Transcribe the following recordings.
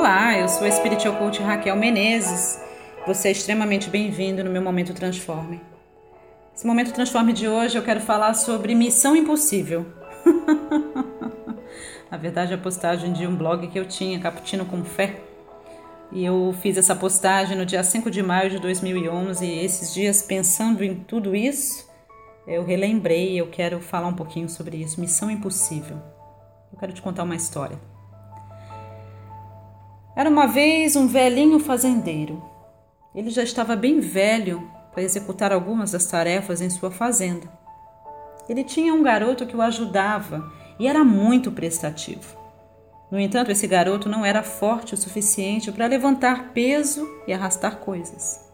Olá, eu sou a Spiritual Coach Raquel Menezes. Você é extremamente bem-vindo no meu Momento Transforme. Esse Momento Transforme de hoje eu quero falar sobre missão impossível. Na verdade, a postagem de um blog que eu tinha, Caputino com Fé. E eu fiz essa postagem no dia 5 de maio de 2011 e esses dias pensando em tudo isso, eu relembrei eu quero falar um pouquinho sobre isso, missão impossível. Eu quero te contar uma história. Era uma vez um velhinho fazendeiro. Ele já estava bem velho para executar algumas das tarefas em sua fazenda. Ele tinha um garoto que o ajudava e era muito prestativo. No entanto, esse garoto não era forte o suficiente para levantar peso e arrastar coisas.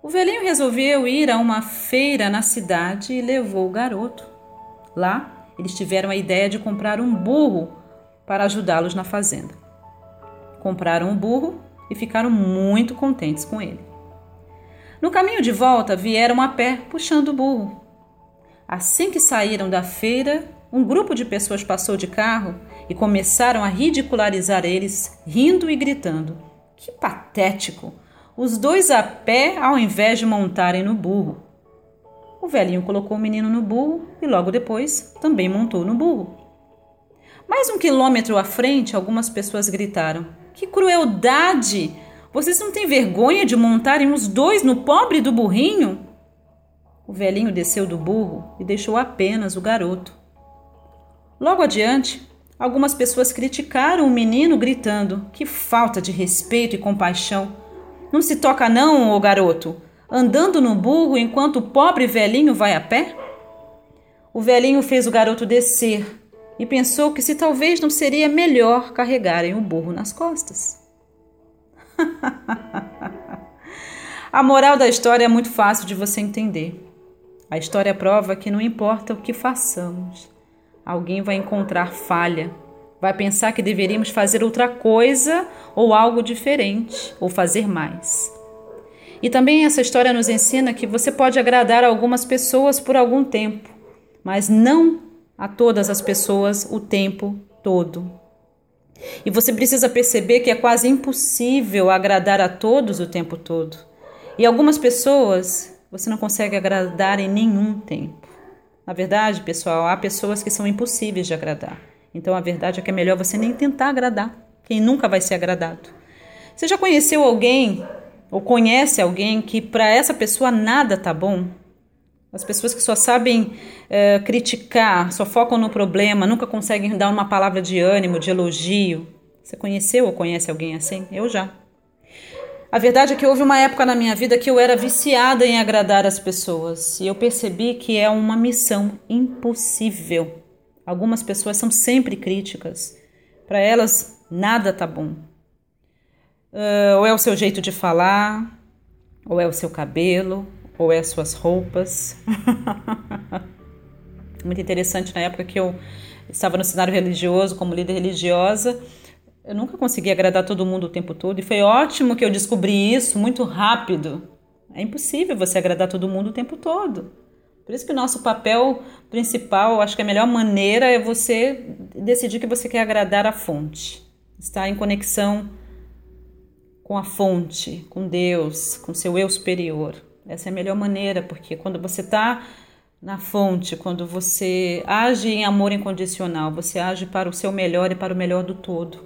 O velhinho resolveu ir a uma feira na cidade e levou o garoto. Lá, eles tiveram a ideia de comprar um burro para ajudá-los na fazenda compraram um burro e ficaram muito contentes com ele. No caminho de volta, vieram a pé puxando o burro. Assim que saíram da feira, um grupo de pessoas passou de carro e começaram a ridicularizar eles, rindo e gritando: Que patético! Os dois a pé ao invés de montarem no burro. O velhinho colocou o menino no burro e logo depois também montou no burro. Mais um quilômetro à frente, algumas pessoas gritaram: que crueldade! Vocês não têm vergonha de montarem os dois no pobre do burrinho? O velhinho desceu do burro e deixou apenas o garoto. Logo adiante, algumas pessoas criticaram o menino, gritando: Que falta de respeito e compaixão! Não se toca, não, ô garoto, andando no burro enquanto o pobre velhinho vai a pé? O velhinho fez o garoto descer e pensou que se talvez não seria melhor carregarem o burro nas costas. a moral da história é muito fácil de você entender. A história prova que não importa o que façamos, alguém vai encontrar falha, vai pensar que deveríamos fazer outra coisa ou algo diferente, ou fazer mais. E também essa história nos ensina que você pode agradar algumas pessoas por algum tempo, mas não a todas as pessoas o tempo todo. E você precisa perceber que é quase impossível agradar a todos o tempo todo. E algumas pessoas você não consegue agradar em nenhum tempo. Na verdade, pessoal, há pessoas que são impossíveis de agradar. Então a verdade é que é melhor você nem tentar agradar quem nunca vai ser agradado. Você já conheceu alguém ou conhece alguém que para essa pessoa nada tá bom? As pessoas que só sabem é, criticar, só focam no problema, nunca conseguem dar uma palavra de ânimo, de elogio. Você conheceu ou conhece alguém assim? Eu já. A verdade é que houve uma época na minha vida que eu era viciada em agradar as pessoas e eu percebi que é uma missão impossível. Algumas pessoas são sempre críticas. Para elas, nada tá bom. Uh, ou é o seu jeito de falar, ou é o seu cabelo, ou é as suas roupas. Muito interessante na época que eu estava no cenário religioso como líder religiosa. Eu nunca consegui agradar todo mundo o tempo todo e foi ótimo que eu descobri isso muito rápido. É impossível você agradar todo mundo o tempo todo. Por isso que o nosso papel principal, acho que a melhor maneira é você decidir que você quer agradar a fonte. Estar em conexão com a fonte, com Deus, com seu eu superior. Essa é a melhor maneira, porque quando você está na fonte, quando você age em amor incondicional, você age para o seu melhor e para o melhor do todo.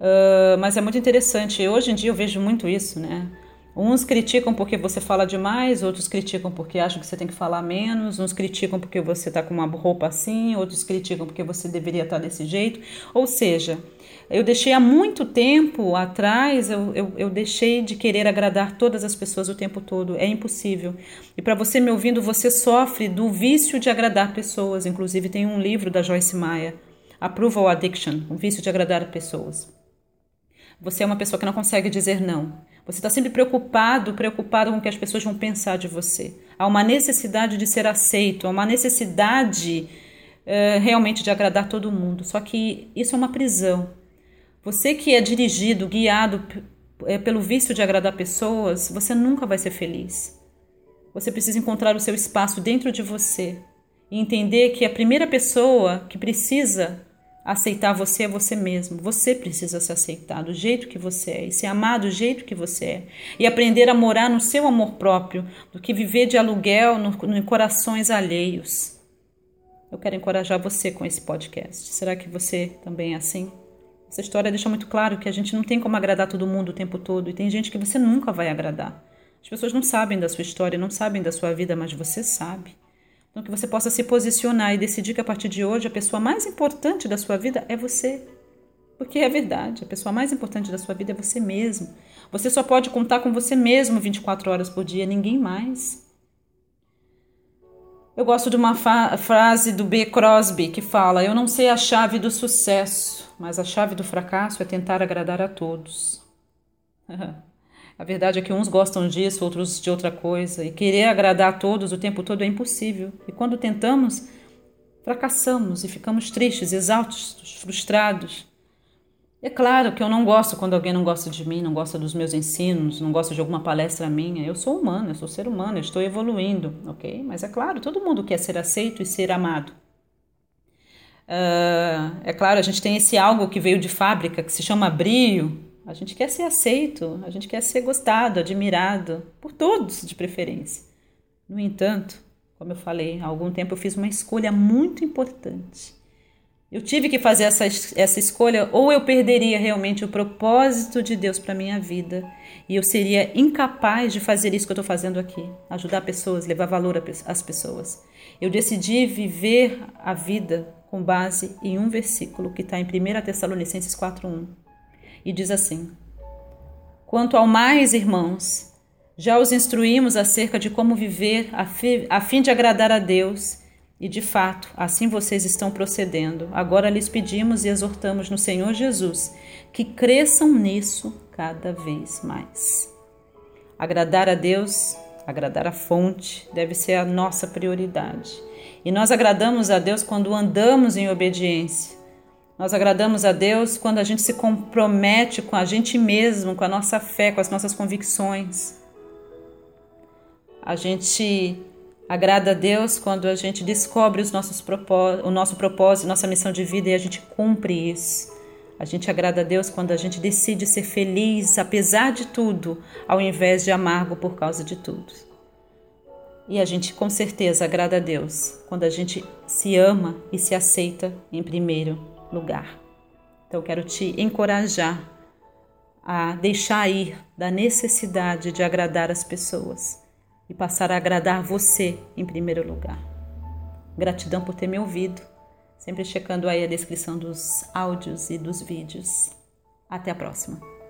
Uh, mas é muito interessante, hoje em dia eu vejo muito isso, né? Uns criticam porque você fala demais, outros criticam porque acham que você tem que falar menos, uns criticam porque você está com uma roupa assim, outros criticam porque você deveria estar tá desse jeito. Ou seja, eu deixei há muito tempo atrás, eu, eu, eu deixei de querer agradar todas as pessoas o tempo todo. É impossível. E para você me ouvindo, você sofre do vício de agradar pessoas. Inclusive, tem um livro da Joyce Meyer, Approval Addiction, o vício de agradar pessoas. Você é uma pessoa que não consegue dizer não. Você está sempre preocupado, preocupado com o que as pessoas vão pensar de você. Há uma necessidade de ser aceito, há uma necessidade uh, realmente de agradar todo mundo. Só que isso é uma prisão. Você que é dirigido, guiado é, pelo vício de agradar pessoas, você nunca vai ser feliz. Você precisa encontrar o seu espaço dentro de você e entender que a primeira pessoa que precisa Aceitar você é você mesmo. Você precisa se aceitar do jeito que você é e ser amado do jeito que você é. E aprender a morar no seu amor próprio do que viver de aluguel no, no, em corações alheios. Eu quero encorajar você com esse podcast. Será que você também é assim? Essa história deixa muito claro que a gente não tem como agradar todo mundo o tempo todo e tem gente que você nunca vai agradar. As pessoas não sabem da sua história, não sabem da sua vida, mas você sabe. Então, que você possa se posicionar e decidir que a partir de hoje a pessoa mais importante da sua vida é você. Porque é verdade, a pessoa mais importante da sua vida é você mesmo. Você só pode contar com você mesmo 24 horas por dia, ninguém mais. Eu gosto de uma frase do B. Crosby que fala: Eu não sei a chave do sucesso, mas a chave do fracasso é tentar agradar a todos. A verdade é que uns gostam disso, outros de outra coisa, e querer agradar a todos o tempo todo é impossível. E quando tentamos, fracassamos e ficamos tristes, exaustos, frustrados. É claro que eu não gosto quando alguém não gosta de mim, não gosta dos meus ensinos, não gosta de alguma palestra minha. Eu sou humano, eu sou ser humano, eu estou evoluindo, ok? Mas é claro, todo mundo quer ser aceito e ser amado. Uh, é claro, a gente tem esse algo que veio de fábrica que se chama brio, a gente quer ser aceito, a gente quer ser gostado, admirado, por todos de preferência. No entanto, como eu falei, há algum tempo eu fiz uma escolha muito importante. Eu tive que fazer essa, essa escolha, ou eu perderia realmente o propósito de Deus para minha vida, e eu seria incapaz de fazer isso que eu estou fazendo aqui ajudar pessoas, levar valor às pessoas. Eu decidi viver a vida com base em um versículo que está em 1 Tessalonicenses 4,1 e diz assim: Quanto ao mais, irmãos, já os instruímos acerca de como viver a fim de agradar a Deus, e de fato, assim vocês estão procedendo. Agora lhes pedimos e exortamos no Senhor Jesus que cresçam nisso cada vez mais. Agradar a Deus, agradar a fonte, deve ser a nossa prioridade. E nós agradamos a Deus quando andamos em obediência nós agradamos a Deus quando a gente se compromete com a gente mesmo, com a nossa fé, com as nossas convicções. A gente agrada a Deus quando a gente descobre os nossos o nosso propósito, nossa missão de vida e a gente cumpre isso. A gente agrada a Deus quando a gente decide ser feliz apesar de tudo, ao invés de amargo por causa de tudo. E a gente com certeza agrada a Deus quando a gente se ama e se aceita em primeiro lugar. Então, quero te encorajar a deixar ir da necessidade de agradar as pessoas e passar a agradar você em primeiro lugar. Gratidão por ter me ouvido, sempre checando aí a descrição dos áudios e dos vídeos. Até a próxima.